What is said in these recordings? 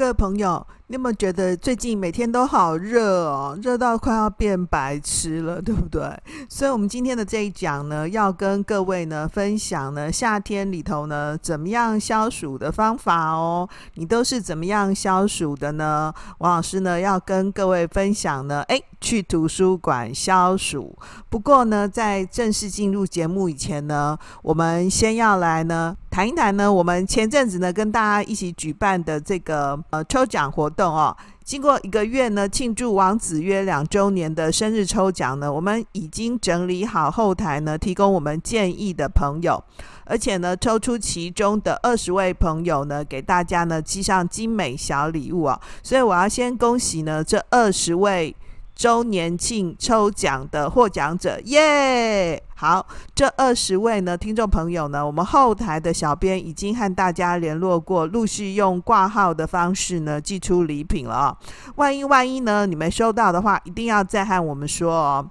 各位朋友，你有没有觉得最近每天都好热哦？热到快要变白痴了，对不对？所以，我们今天的这一讲呢，要跟各位呢分享呢，夏天里头呢，怎么样消暑的方法哦。你都是怎么样消暑的呢？王老师呢，要跟各位分享呢，诶，去图书馆消暑。不过呢，在正式进入节目以前呢，我们先要来呢。谈一谈呢，我们前阵子呢跟大家一起举办的这个呃抽奖活动哦，经过一个月呢庆祝王子约两周年的生日抽奖呢，我们已经整理好后台呢，提供我们建议的朋友，而且呢抽出其中的二十位朋友呢，给大家呢寄上精美小礼物啊，所以我要先恭喜呢这二十位。周年庆抽奖的获奖者，耶！好，这二十位呢，听众朋友呢，我们后台的小编已经和大家联络过，陆续用挂号的方式呢寄出礼品了啊。万一万一呢，你们收到的话，一定要再和我们说哦。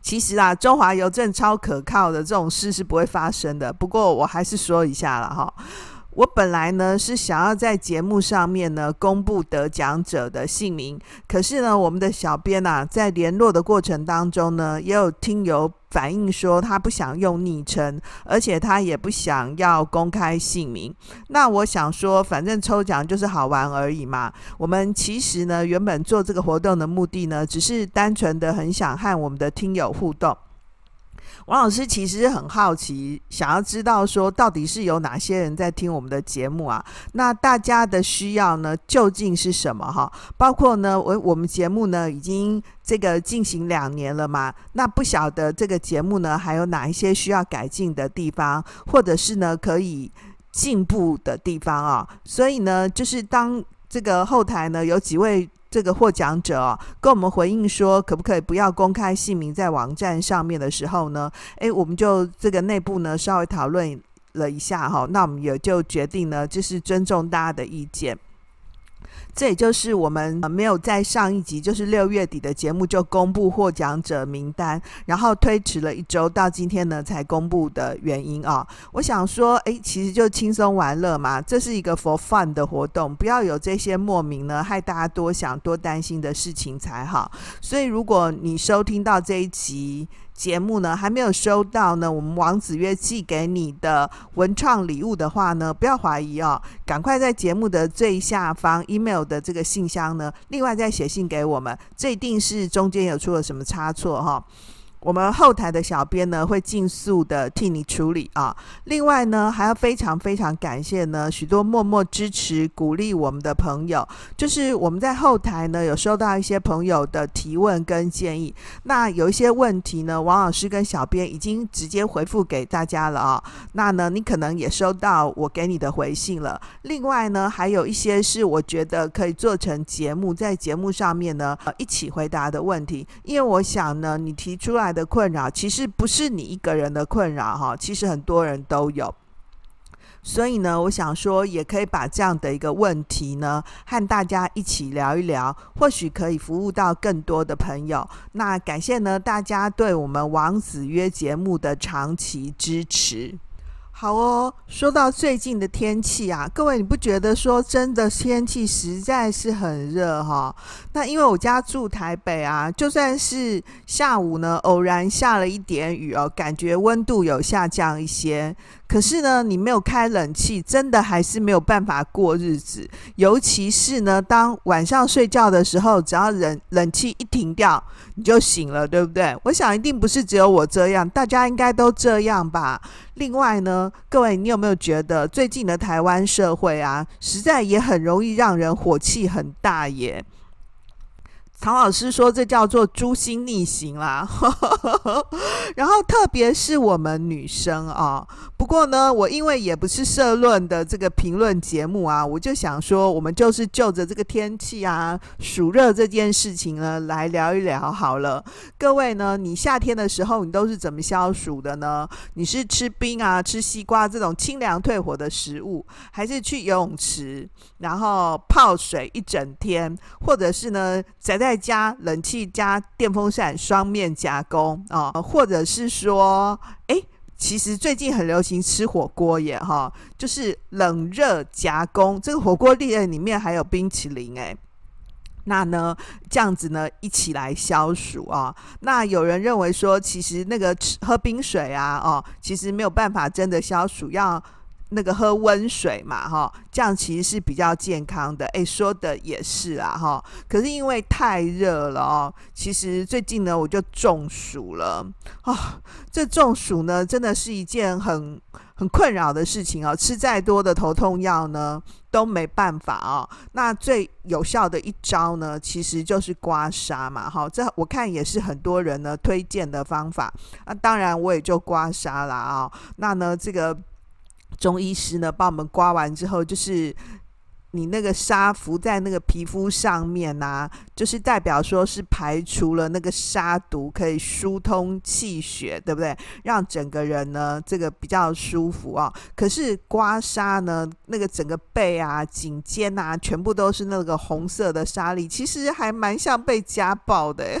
其实啊，中华邮政超可靠的，这种事是不会发生的。不过我还是说一下了哈。我本来呢是想要在节目上面呢公布得奖者的姓名，可是呢，我们的小编啊在联络的过程当中呢，也有听友反映说他不想用昵称，而且他也不想要公开姓名。那我想说，反正抽奖就是好玩而已嘛。我们其实呢，原本做这个活动的目的呢，只是单纯的很想和我们的听友互动。王老师其实很好奇，想要知道说到底是有哪些人在听我们的节目啊？那大家的需要呢，究竟是什么哈？包括呢，我我们节目呢已经这个进行两年了嘛，那不晓得这个节目呢还有哪一些需要改进的地方，或者是呢可以进步的地方啊？所以呢，就是当这个后台呢有几位。这个获奖者哦，跟我们回应说，可不可以不要公开姓名在网站上面的时候呢？诶，我们就这个内部呢稍微讨论了一下哈，那我们也就决定呢，就是尊重大家的意见。这也就是我们没有在上一集，就是六月底的节目就公布获奖者名单，然后推迟了一周到今天呢才公布的原因啊。我想说，诶，其实就轻松玩乐嘛，这是一个 for fun 的活动，不要有这些莫名呢害大家多想多担心的事情才好。所以，如果你收听到这一集，节目呢还没有收到呢，我们王子月寄给你的文创礼物的话呢，不要怀疑哦，赶快在节目的最下方 email 的这个信箱呢，另外再写信给我们，这一定是中间有出了什么差错哈、我们后台的小编呢，会尽速的替你处理啊。另外呢，还要非常非常感谢呢，许多默默支持、鼓励我们的朋友。就是我们在后台呢，有收到一些朋友的提问跟建议。那有一些问题呢，王老师跟小编已经直接回复给大家了啊。那呢，你可能也收到我给你的回信了。另外呢，还有一些是我觉得可以做成节目，在节目上面呢，一起回答的问题。因为我想呢，你提出来的困扰其实不是你一个人的困扰哈，其实很多人都有，所以呢，我想说也可以把这样的一个问题呢，和大家一起聊一聊，或许可以服务到更多的朋友。那感谢呢，大家对我们王子约节目的长期支持。好哦，说到最近的天气啊，各位你不觉得说真的天气实在是很热哈？那因为我家住台北啊，就算是下午呢偶然下了一点雨哦，感觉温度有下降一些。可是呢，你没有开冷气，真的还是没有办法过日子。尤其是呢，当晚上睡觉的时候，只要冷冷气一停掉，你就醒了，对不对？我想一定不是只有我这样，大家应该都这样吧。另外呢，各位，你有没有觉得最近的台湾社会啊，实在也很容易让人火气很大耶？唐老师说这叫做诛心逆行啦，然后特别是我们女生啊，不过呢，我因为也不是社论的这个评论节目啊，我就想说，我们就是就着这个天气啊，暑热这件事情呢，来聊一聊好了。各位呢，你夏天的时候你都是怎么消暑的呢？你是吃冰啊，吃西瓜这种清凉退火的食物，还是去游泳池，然后泡水一整天，或者是呢，宅在再加冷气加电风扇双面夹攻啊，或者是说，诶，其实最近很流行吃火锅耶哈，就是冷热夹攻，这个火锅里里面还有冰淇淋诶，那呢这样子呢一起来消暑啊。那有人认为说，其实那个吃喝冰水啊，哦，其实没有办法真的消暑，要。那个喝温水嘛，哈，这样其实是比较健康的。诶，说的也是啊，哈。可是因为太热了哦，其实最近呢，我就中暑了啊、这中暑呢，真的是一件很很困扰的事情哦。吃再多的头痛药呢，都没办法哦。那最有效的一招呢，其实就是刮痧嘛，哈。这我看也是很多人呢推荐的方法。那当然我也就刮痧啦啊、那呢，这个。中医师呢，帮我们刮完之后，就是你那个痧浮在那个皮肤上面呐、啊，就是代表说是排除了那个杀毒，可以疏通气血，对不对？让整个人呢，这个比较舒服啊。可是刮痧呢，那个整个背啊、颈肩啊，全部都是那个红色的沙粒，其实还蛮像被家暴的。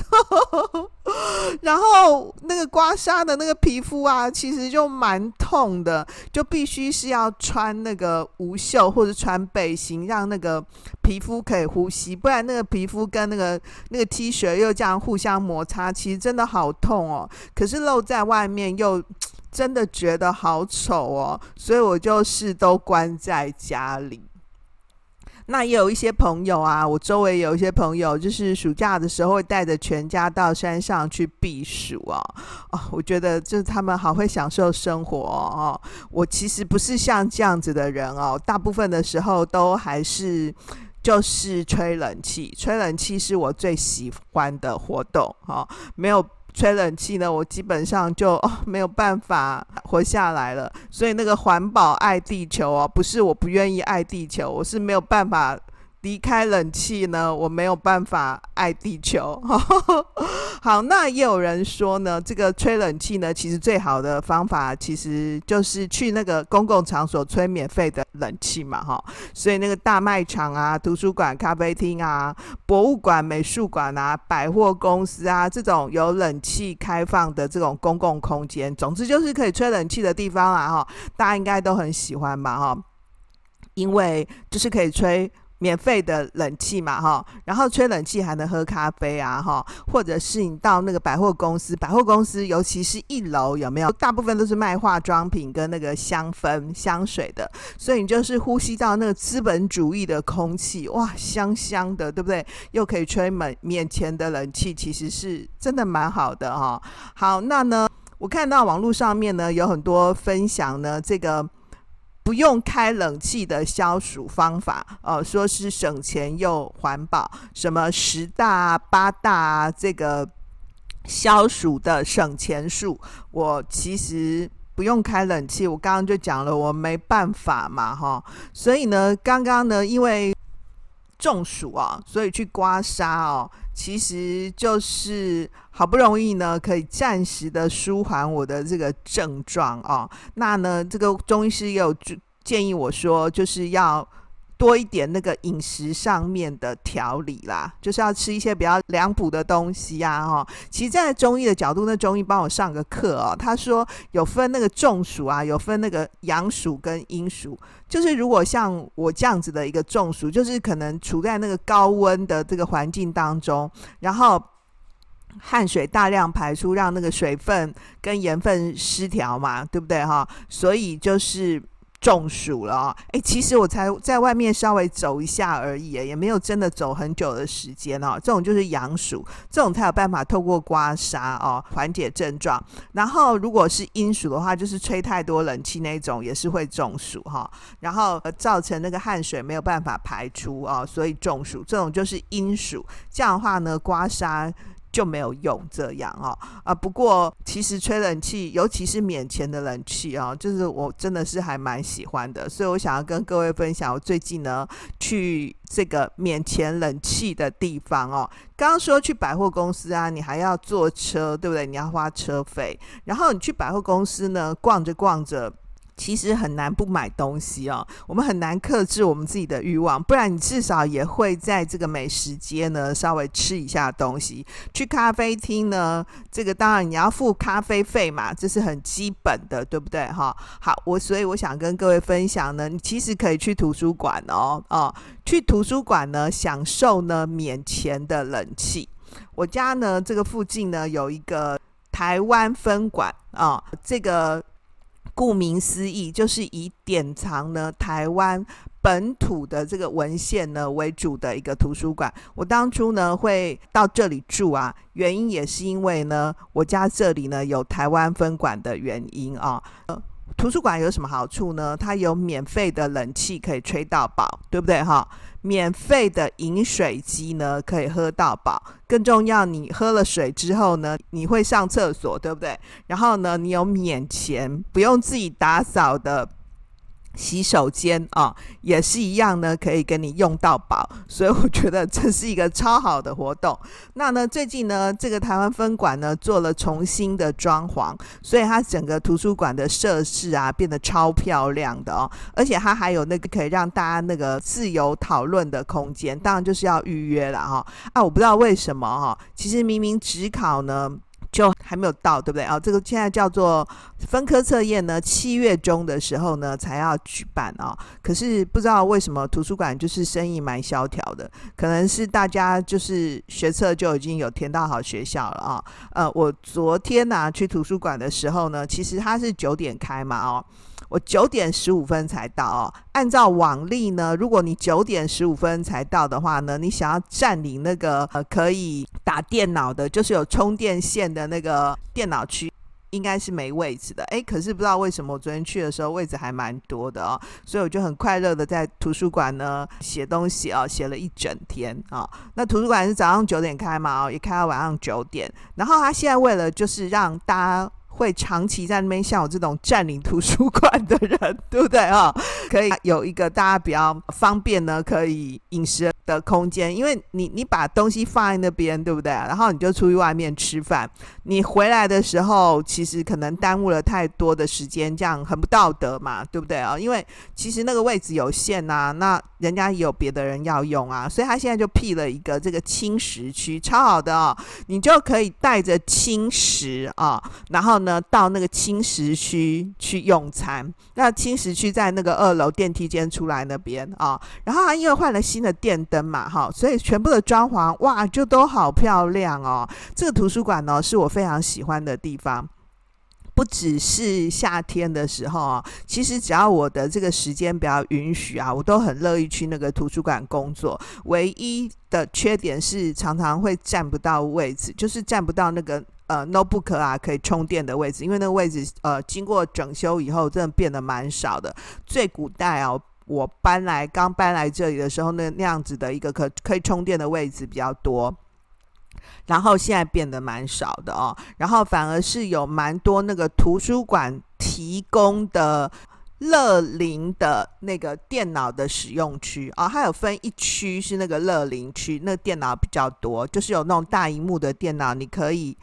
然后那个刮痧的那个皮肤啊，其实就蛮痛的，就必须是要穿那个无袖或者穿背心，让那个皮肤可以呼吸，不然那个皮肤跟那个那个 T 恤又这样互相摩擦，其实真的好痛哦。可是露在外面又真的觉得好丑哦，所以我就是都关在家里。那也有一些朋友啊，我周围有一些朋友，就是暑假的时候会带着全家到山上去避暑啊。哦，我觉得就是他们好会享受生活哦。我其实不是像这样子的人哦，大部分的时候都还是就是吹冷气，吹冷气是我最喜欢的活动哦，没有。吹冷气呢，我基本上就、没有办法活下来了。所以那个环保爱地球哦，不是我不愿意爱地球，我是没有办法。离开冷气呢，我没有办法爱地球。好，那也有人说呢，这个吹冷气呢，其实最好的方法其实就是去那个公共场所吹免费的冷气嘛，哈。所以那个大卖场啊、图书馆、咖啡厅啊、博物馆、美术馆啊、百货公司啊，这种有冷气开放的这种公共空间，总之就是可以吹冷气的地方啊，哈，大家应该都很喜欢吧，哈，因为就是可以吹。免费的冷气嘛，哈，然后吹冷气还能喝咖啡啊，哈，或者是你到那个百货公司，百货公司尤其是一楼有没有？大部分都是卖化妆品跟那个香氛香水的，所以你就是呼吸到那个资本主义的空气，哇，香香的，对不对？又可以吹门面前的冷气，其实是真的蛮好的哈。好，那呢，我看到网络上面呢有很多分享呢，这个。不用开冷气的消暑方法，呃，说是省钱又环保，什么十大八大这个消暑的省钱术，我其实不用开冷气，我刚刚就讲了，我没办法嘛，哈，所以呢，刚刚呢，因为中暑啊，所以去刮痧哦。其实就是好不容易呢，可以暂时的舒缓我的这个症状哦。那呢，这个中医师也有建议我说，就是要。多一点那个饮食上面的调理啦，就是要吃一些比较凉补的东西呀，哈。其实，在中医的角度，那中医帮我上个课哦，他说有分那个中暑啊，有分那个阳暑跟阴暑。就是如果像我这样子的一个中暑，就是可能处在那个高温的这个环境当中，然后汗水大量排出，让那个水分跟盐分失调嘛，对不对哈？所以就是。中暑了哦。诶，其实我才在外面稍微走一下而已，也没有真的走很久的时间哦。这种就是阳暑，这种才有办法透过刮痧哦缓解症状。然后如果是阴暑的话，就是吹太多冷气那种，也是会中暑哈、然后造成那个汗水没有办法排出哦，所以中暑。这种就是阴暑，这样的话呢，刮痧。就没有用这样哦啊！不过其实吹冷气，尤其是免钱的冷气哦，就是我真的是还蛮喜欢的，所以我想要跟各位分享，我最近呢去这个免钱冷气的地方哦。刚刚说去百货公司啊，你还要坐车，对不对？你要花车费，然后你去百货公司呢，逛着逛着。其实很难不买东西哦，我们很难克制我们自己的欲望，不然你至少也会在这个美食街呢稍微吃一下东西。去咖啡厅呢，这个当然你要付咖啡费嘛，这是很基本的，对不对？哈，好，我所以我想跟各位分享呢，你其实可以去图书馆哦，哦，去图书馆呢享受呢免钱的冷气。我家呢这个附近呢有一个台湾分馆啊，这个。顾名思义，就是以典藏呢台湾本土的这个文献呢为主的一个图书馆。我当初呢会到这里住啊，原因也是因为呢我家这里呢有台湾分馆的原因啊。图书馆有什么好处呢？它有免费的冷气可以吹到饱，对不对哈？免费的饮水机呢可以喝到饱，更重要，你喝了水之后呢，你会上厕所，对不对？然后呢，你有免钱，不用自己打扫的。洗手间啊、也是一样呢，可以给你用到饱，所以我觉得这是一个超好的活动。那呢，最近呢，这个台湾分馆呢做了重新的装潢，所以它整个图书馆的设施啊变得超漂亮的哦，而且它还有那个可以让大家那个自由讨论的空间，当然就是要预约了哈、哦。啊，我不知道为什么哈、其实明明只考呢。就还没有到，对不对啊？这个现在叫做分科测验呢，七月中的时候呢才要举办啊。可是不知道为什么图书馆就是生意蛮萧条的，可能是大家就是学测就已经有填到好学校了啊。呃，我昨天呢、去图书馆的时候呢，其实它是九点开嘛哦。我九点十五分才到哦。按照往例呢，如果你九点十五分才到的话呢，你想要占领那个呃可以打电脑的，就是有充电线的那个电脑区，应该是没位置的。诶，可是不知道为什么我昨天去的时候位置还蛮多的哦，所以我就很快乐的在图书馆呢写东西哦，写了一整天啊。那图书馆是早上九点开嘛，哦，也开到晚上九点。然后他现在为了就是让大家。会长期在那边像我这种占领图书馆的人，对不对啊？可以有一个大家比较方便呢，可以饮食的空间。因为你你把东西放在那边，对不对？然后你就出去外面吃饭，你回来的时候其实可能耽误了太多的时间，这样很不道德嘛，对不对啊？因为其实那个位置有限呐，那人家也有别的人要用啊，所以他现在就辟了一个这个轻食区，超好的哦，你就可以带着轻食啊，然后呢。到那个青石区去用餐，那青石区在那个二楼电梯间出来那边啊、然后他因为换了新的电灯嘛，哈、所以全部的装潢哇就都好漂亮哦。这个图书馆呢是我非常喜欢的地方，不只是夏天的时候啊，其实只要我的这个时间比较允许啊，我都很乐意去那个图书馆工作。唯一的缺点是常常会占不到位置，就是占不到那个。呃，notebook 啊，可以充电的位置，因为那个位置呃，经过整修以后，真的变得蛮少的。最古代哦，我搬来刚搬来这里的时候，那那样子的一个可可以充电的位置比较多，然后现在变得蛮少的哦。然后反而是有蛮多那个图书馆提供的乐龄的那个电脑的使用区啊，它有分一区是那个乐龄区，那电脑比较多，就是有那种大荧幕的电脑，你可以。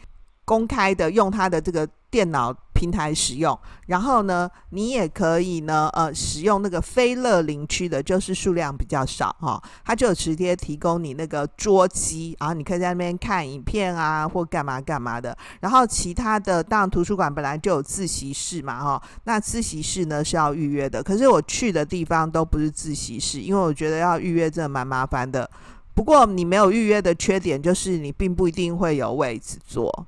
公开的用它的这个电脑平台使用，然后呢，你也可以呢，呃，使用那个非乐林区的，就是数量比较少哈、哦，它就有直接提供你那个桌机，然后你可以在那边看影片啊，或干嘛干嘛的。然后其他的，当然图书馆本来就有自习室嘛哈、那自习室呢是要预约的，可是我去的地方都不是自习室，因为我觉得要预约真的蛮麻烦的。不过你没有预约的缺点就是你并不一定会有位置坐。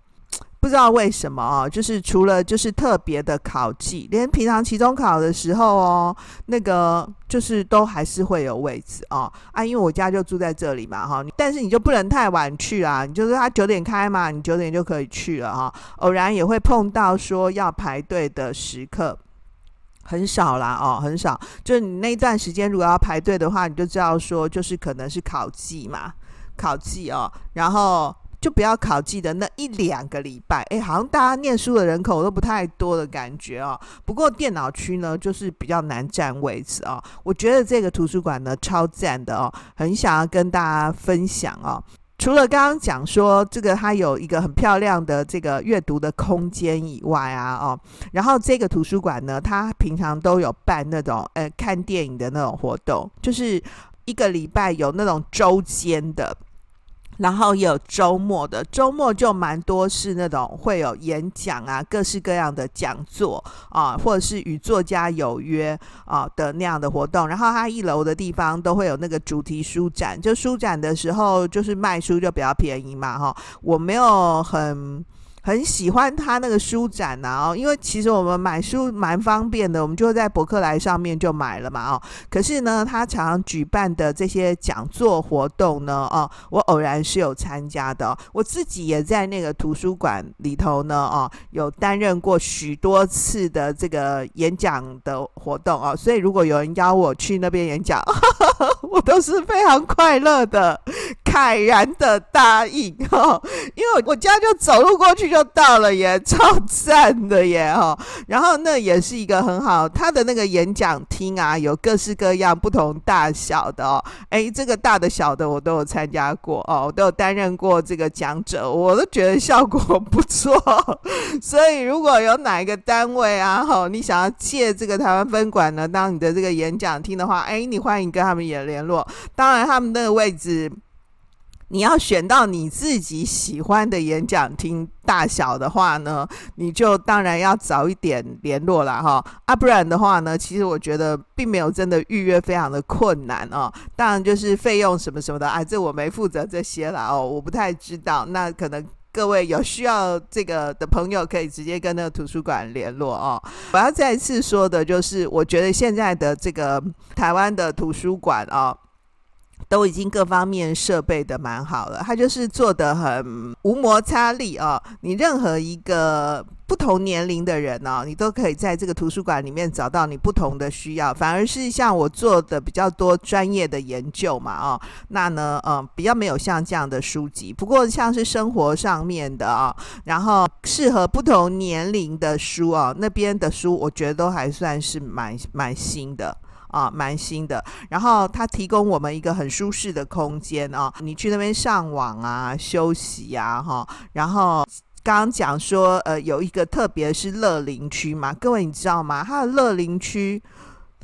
不知道为什么哦，就是除了就是特别的考季，连平常期中考的时候哦，那个就是都还是会有位置哦啊，因为我家就住在这里嘛哈，但是你就不能太晚去啊，你就是他九点开嘛，你九点就可以去了哈。偶然也会碰到说要排队的时刻，很少啦哦，很少。就你那段时间如果要排队的话，你就知道说就是可能是考季嘛，考季哦，然后。就不要考记的那一两个礼拜，哎，好像大家念书的人口都不太多的感觉哦。不过电脑区呢，就是比较难占位置哦。我觉得这个图书馆呢，超赞的哦，很想要跟大家分享哦。除了刚刚讲说这个它有一个很漂亮的这个阅读的空间以外啊，哦，然后这个图书馆呢，它平常都有办那种呃看电影的那种活动，就是一个礼拜有那种周间的。然后有周末的，周末就蛮多是那种会有演讲啊，各式各样的讲座啊，或者是与作家有约啊的那样的活动。然后它一楼的地方都会有那个主题书展，就书展的时候就是卖书就比较便宜嘛，哈。我没有很。很喜欢他那个书展啊，哦，因为其实我们买书蛮方便的，我们就在博客来上面就买了嘛，哦。可是呢，他常常举办的这些讲座活动呢，哦，我偶然是有参加的，我自己也在那个图书馆里头呢，哦，有担任过许多次的这个演讲的活动哦，所以如果有人邀我去那边演讲，我都是非常快乐的，慨然的答应哦，因为我家就走路过去。就到了耶，超赞的耶哈！然后那也是一个很好，他的那个演讲厅啊，有各式各样不同大小的哦。哎，这个大的小的我都有参加过哦，我都有担任过这个讲者，我都觉得效果不错。所以如果有哪一个单位啊，哈，你想要借这个台湾分馆呢当你的这个演讲厅的话，哎，你欢迎跟他们也联络。当然，他们那个位置。你要选到你自己喜欢的演讲厅大小的话呢，你就当然要早一点联络了哈。啊，不然的话呢，其实我觉得并没有真的预约非常的困难哦。当然就是费用什么什么的，啊，这我没负责这些了哦，我不太知道。那可能各位有需要这个的朋友，可以直接跟那个图书馆联络哦。我要再次说的就是，我觉得现在的这个台湾的图书馆啊。都已经各方面设备的蛮好了，它就是做的很无摩擦力哦。你任何一个不同年龄的人哦，你都可以在这个图书馆里面找到你不同的需要。反而是像我做的比较多专业的研究嘛，哦，那呢，嗯，比较没有像这样的书籍。不过像是生活上面的啊，然后适合不同年龄的书哦，那边的书我觉得都还算是蛮蛮新的。啊，蛮新的。然后它提供我们一个很舒适的空间啊，你去那边上网啊、休息啊，哈。然后刚刚讲说，呃，有一个特别是乐陵区嘛，各位你知道吗？它的乐陵区。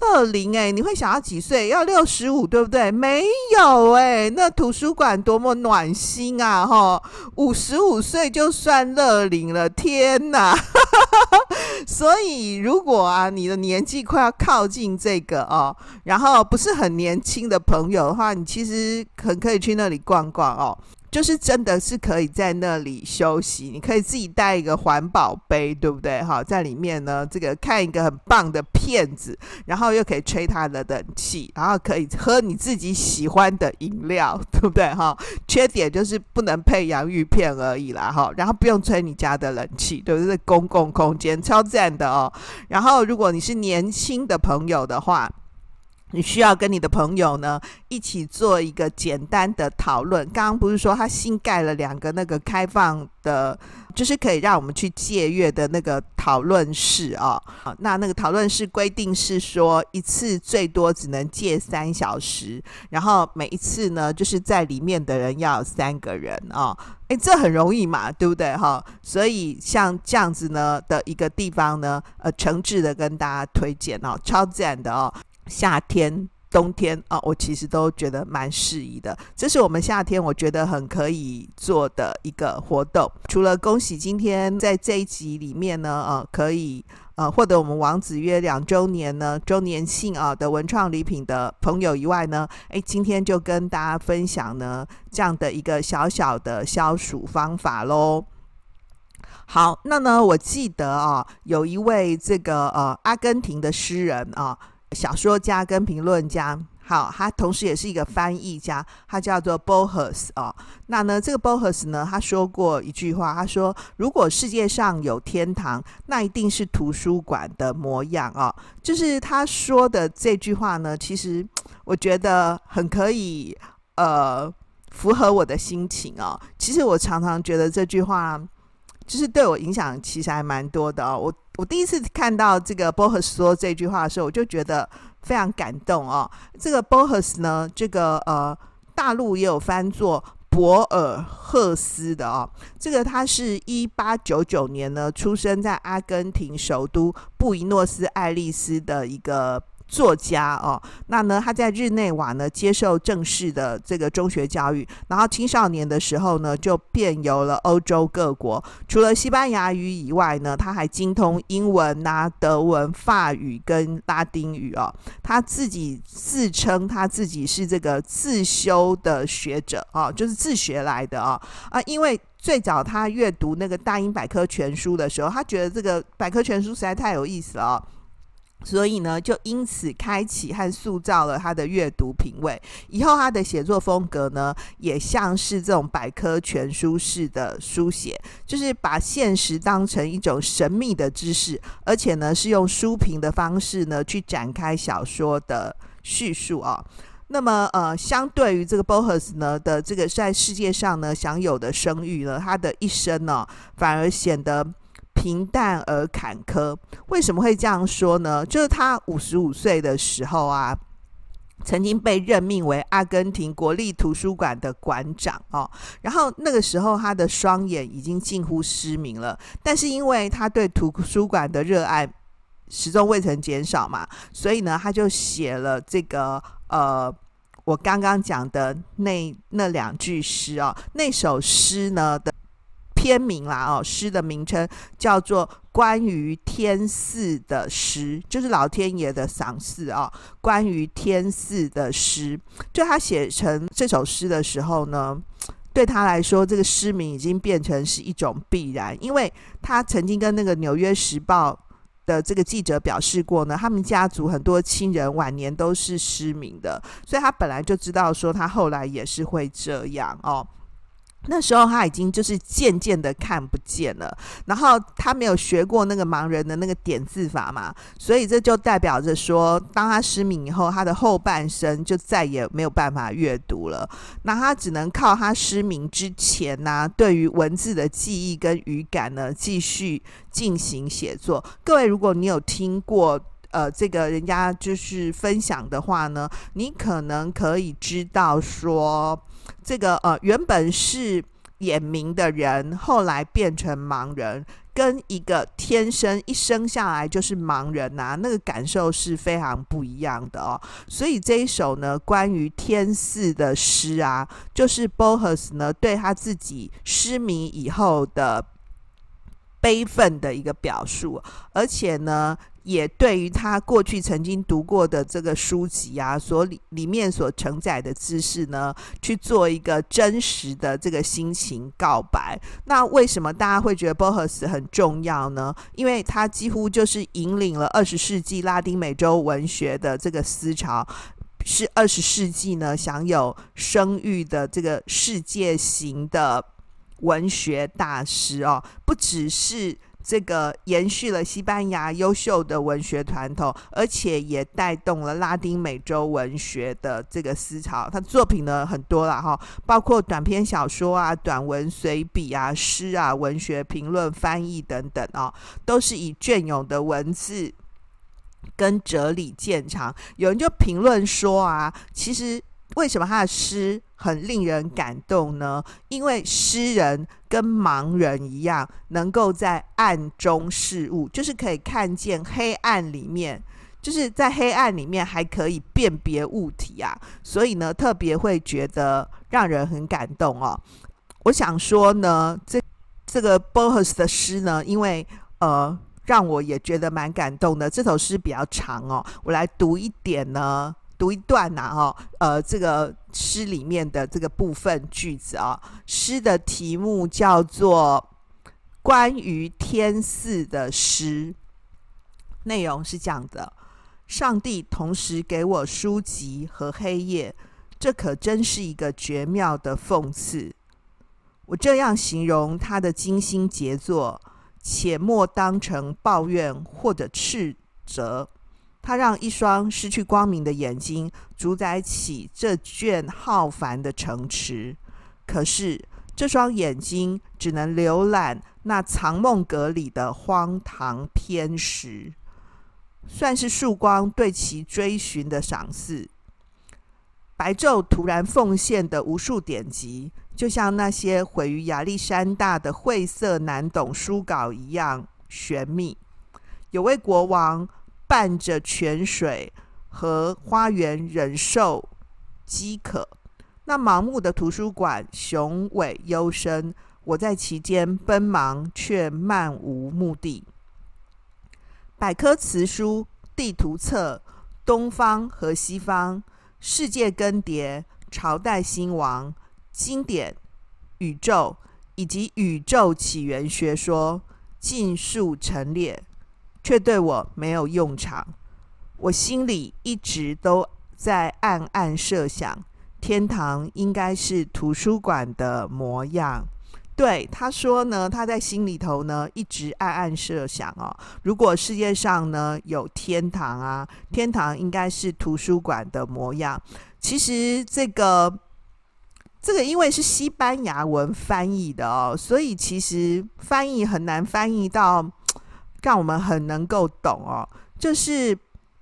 乐龄哎，你会想要几岁？要六十五，对不对？没有哎，那图书馆多么暖心啊！哈，五十五岁就算乐龄了，天哪！所以如果啊，你的年纪快要靠近这个哦，然后不是很年轻的朋友的话，你其实很可以去那里逛逛哦。就是真的是可以在那里休息，你可以自己带一个环保杯，对不对？哈，在里面呢，这个看一个很棒的片子，然后又可以吹它的冷气，然后可以喝你自己喜欢的饮料，对不对？哈，缺点就是不能配洋芋片而已啦，哈，然后不用吹你家的冷气，对不对？公共空间超赞的哦。然后如果你是年轻的朋友的话，你需要跟你的朋友呢一起做一个简单的讨论。刚刚不是说他新盖了两个那个开放的，就是可以让我们去借阅的那个讨论室啊。好，那那个讨论室规定是说一次最多只能借三小时，然后每一次呢就是在里面的人要有三个人哦。诶，这很容易嘛，对不对哈？所以像这样子呢的一个地方呢，呃，诚挚的跟大家推荐哦，超自然的哦。夏天、冬天啊，我其实都觉得蛮适宜的。这是我们夏天我觉得很可以做的一个活动。除了恭喜今天在这一集里面呢，呃，可以呃获得我们王子约两周年呢周年庆啊的文创礼品的朋友以外呢，诶，今天就跟大家分享呢这样的一个小小的消暑方法喽。好，那呢，我记得啊，有一位这个呃阿根廷的诗人啊，小说家跟评论家，好，他同时也是一个翻译家，他叫做 Borges 啊。那呢，这个 Borges 呢，他说过一句话，他说：“如果世界上有天堂，那一定是图书馆的模样啊。”就是他说的这句话呢，其实我觉得很可以呃符合我的心情哦。其实我常常觉得这句话。就是对我影响其实还蛮多的哦。我我第一次看到这个 b o h u s 说这句话的时候，我就觉得非常感动哦。这个 b o h u s 呢，这个呃大陆也有翻作博尔赫斯的哦。这个他是一八九九年呢出生在阿根廷首都布宜诺斯艾利斯的一个。作家哦，那呢，他在日内瓦呢接受正式的这个中学教育，然后青少年的时候呢就遍游了欧洲各国，除了西班牙语以外呢，他还精通英文呐、啊、德文、法语跟拉丁语哦。他自己自称他自己是这个自修的学者哦，就是自学来的哦啊，因为最早他阅读那个大英百科全书的时候，他觉得这个百科全书实在太有意思了哦。所以呢，就因此开启和塑造了他的阅读品味。以后他的写作风格呢，也像是这种百科全书式的书写，就是把现实当成一种神秘的知识，而且呢，是用书评的方式呢去展开小说的叙述啊。那么，呃，相对于这个 Borges 呢的这个在世界上呢享有的声誉呢，他的一生呢反而显得。平淡而坎坷，为什么会这样说呢？就是他五十五岁的时候啊，曾经被任命为阿根廷国立图书馆的馆长哦。然后那个时候他的双眼已经近乎失明了，但是因为他对图书馆的热爱始终未曾减少嘛，所以呢，他就写了这个呃，我刚刚讲的那那两句诗哦，那首诗呢的。篇名啦哦，诗的名称叫做《关于天赐的诗》，就是老天爷的赏赐啊。关于天赐的诗，就他写成这首诗的时候呢，对他来说，这个诗名已经变成是一种必然，因为他曾经跟那个《纽约时报》的这个记者表示过呢，他们家族很多亲人晚年都是失明的，所以他本来就知道说他后来也是会这样哦。那时候他已经就是渐渐的看不见了，然后他没有学过那个盲人的那个点字法嘛，所以这就代表着说，当他失明以后，他的后半生就再也没有办法阅读了。那他只能靠他失明之前呢、对于文字的记忆跟语感呢，继续进行写作。各位，如果你有听过呃这个人家就是分享的话呢，你可能可以知道说。这个呃，原本是眼明的人，后来变成盲人，跟一个天生一生下来就是盲人呐、那个感受是非常不一样的哦。所以这一首呢，关于天赐的诗啊，就是 Borges 呢对他自己失明以后的悲愤的一个表述，而且呢。也对于他过去曾经读过的这个书籍啊，所里里面所承载的知识呢，去做一个真实的这个心情告白。那为什么大家会觉得 Borges 很重要呢？因为他几乎就是引领了二十世纪拉丁美洲文学的这个思潮，是二十世纪呢享有声誉的这个世界型的文学大师哦，不只是。这个延续了西班牙优秀的文学传统，而且也带动了拉丁美洲文学的这个思潮。他作品呢很多了哈，包括短篇小说啊、短文随笔啊、诗啊、文学评论、翻译等等啊，都是以隽永的文字跟哲理见长。有人就评论说啊，其实。为什么他的诗很令人感动呢？因为诗人跟盲人一样，能够在暗中视物，就是可以看见黑暗里面，就是在黑暗里面还可以辨别物体啊。所以呢，特别会觉得让人很感动哦。我想说呢，这这个 Borges 的诗呢，因为呃，让我也觉得蛮感动的。这首诗比较长哦，我来读一点呢。读一段呐，哈，呃，这个诗里面的这个部分句子啊，诗的题目叫做《关于天赐的诗，内容是这样的：上帝同时给我书籍和黑夜，这可真是一个绝妙的讽刺。我这样形容他的精心杰作，且莫当成抱怨或者斥责。他让一双失去光明的眼睛主宰起这卷浩繁的城池，可是这双眼睛只能浏览那藏梦阁里的荒唐偏食，算是曙光对其追寻的赏赐。白昼突然奉献的无数典籍，就像那些毁于亚历山大的晦涩难懂书稿一样玄秘。有位国王。伴着泉水和花园，忍受饥渴。那盲目的图书馆雄伟幽深，我在其间奔忙，却漫无目的。百科词书、地图册、东方和西方、世界更迭、朝代兴亡、经典、宇宙以及宇宙起源学说，尽数陈列。却对我没有用场。我心里一直都在暗暗设想，天堂应该是图书馆的模样。对，他说呢，他在心里头呢一直暗暗设想哦，如果世界上呢有天堂啊，天堂应该是图书馆的模样。其实这个这个因为是西班牙文翻译的哦，所以其实翻译很难翻译到。让我们很能够懂哦，就是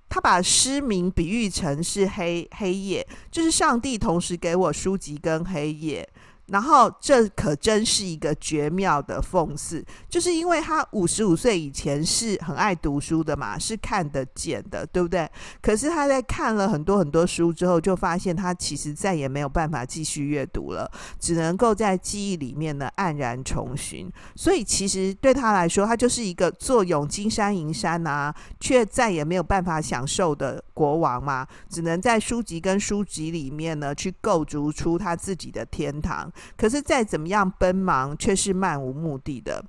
他把失明比喻成是黑黑夜，就是上帝同时给我书籍跟黑夜。然后，这可真是一个绝妙的讽刺，就是因为他五十五岁以前是很爱读书的嘛，是看得见的，对不对？可是他在看了很多很多书之后，就发现他其实再也没有办法继续阅读了，只能够在记忆里面呢黯然重寻。所以，其实对他来说，他就是一个坐拥金山银山啊，却再也没有办法享受的国王嘛，只能在书籍跟书籍里面呢去构筑出他自己的天堂。可是再怎么样奔忙，却是漫无目的的。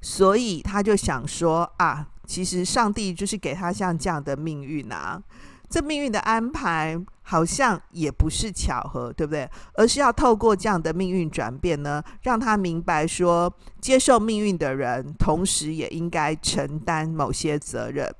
所以他就想说啊，其实上帝就是给他像这样的命运啊。这命运的安排好像也不是巧合，对不对？而是要透过这样的命运转变呢，让他明白说，接受命运的人，同时也应该承担某些责任。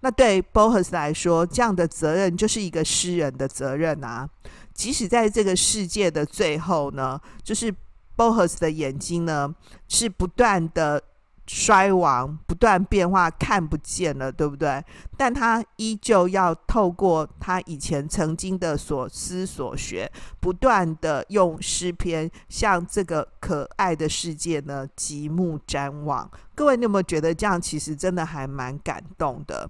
那对 Borges 来说，这样的责任就是一个诗人的责任啊。即使在这个世界的最后呢，就是 Borges 的眼睛呢是不断的衰亡、不断变化，看不见了，对不对？但他依旧要透过他以前曾经的所思所学，不断的用诗篇向这个可爱的世界呢极目瞻望。各位，你有没有觉得这样其实真的还蛮感动的？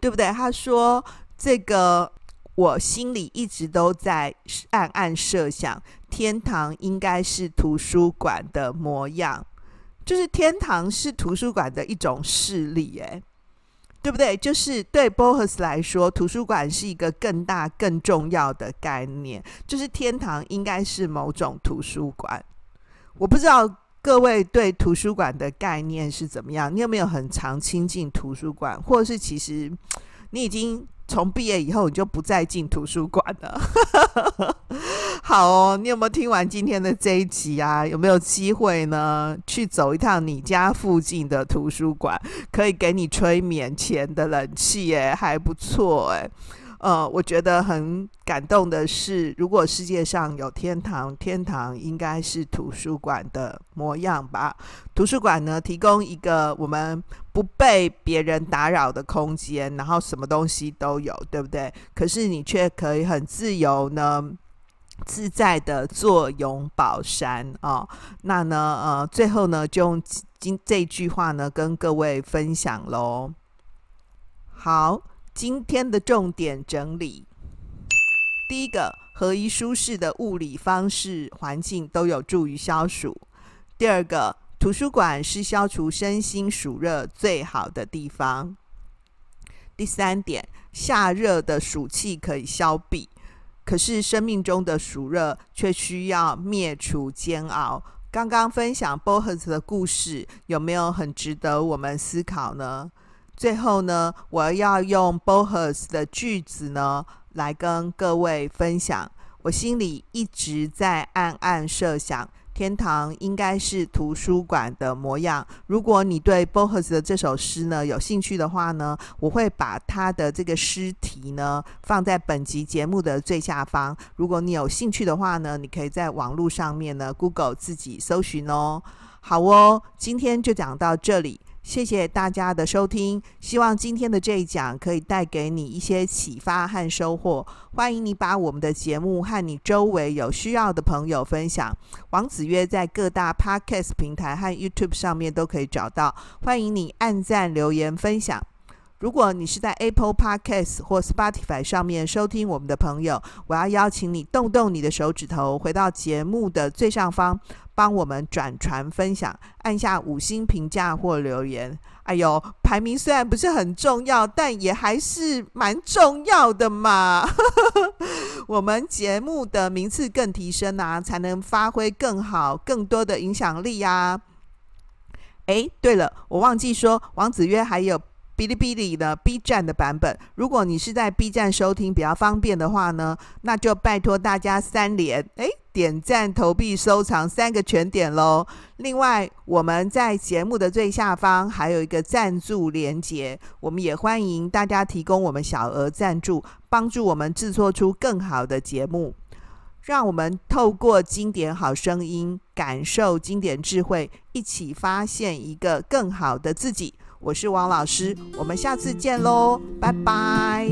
对不对？他说这个。我心里一直都在暗暗设想，天堂应该是图书馆的模样，就是天堂是图书馆的一种势力，诶，对不对？就是对 Borges 来说，图书馆是一个更大、更重要的概念，就是天堂应该是某种图书馆。我不知道各位对图书馆的概念是怎么样，你有没有很常亲近图书馆，或者是其实你已经。从毕业以后，你就不再进图书馆了。好哦，你有没有听完今天的这一集啊？有没有机会呢？去走一趟你家附近的图书馆，可以给你吹免钱的冷气，诶，还不错，诶。呃，我觉得很感动的是，如果世界上有天堂，天堂应该是图书馆的模样吧？图书馆呢，提供一个我们不被别人打扰的空间，然后什么东西都有，对不对？可是你却可以很自由呢，自在的坐拥宝山、哦！那呢，呃，最后呢，就用今这句话呢，跟各位分享喽。好。今天的重点整理：第一个，合一舒适的物理方式环境都有助于消暑；第二个，图书馆是消除身心暑热最好的地方；第三点，夏热的暑气可以消避，可是生命中的暑热却需要灭除煎熬，刚刚分享 Boas 的故事，有没有很值得我们思考呢？最后呢，我要用 Bohus 的句子呢，来跟各位分享。我心里一直在暗暗设想。天堂应该是图书馆的模样。如果你对 Bohus 的这首诗呢有兴趣的话呢，我会把他的这个诗题呢放在本集节目的最下方。如果你有兴趣的话呢，你可以在网络上面呢 Google 自己搜寻哦。好哦，今天就讲到这里。谢谢大家的收听，希望今天的这一讲可以带给你一些启发和收获。欢迎你把我们的节目和你周围有需要的朋友分享。王子曰在各大 Podcast 平台和 YouTube 上面都可以找到，欢迎你按赞、留言、分享。如果你是在 Apple Podcast 或 Spotify 上面收听我们的朋友，我要邀请你动动你的手指头，回到节目的最上方，帮我们转传分享，按下五星评价或留言。哎呦，排名虽然不是很重要，但也还是蛮重要的嘛。我们节目的名次更提升啊，才能发挥更好、更多的影响力啊。哎，对了，我忘记说，王子曰还有。哔哩哔哩的 B 站的版本，如果你是在 B 站收听比较方便的话呢，那就拜托大家三连，诶，点赞、投币、收藏三个全点喽。另外，我们在节目的最下方还有一个赞助连结，我们也欢迎大家提供我们小额赞助，帮助我们制作出更好的节目。让我们透过经典好声音，感受经典智慧，一起发现一个更好的自己。我是王老师，我们下次见喽，拜拜。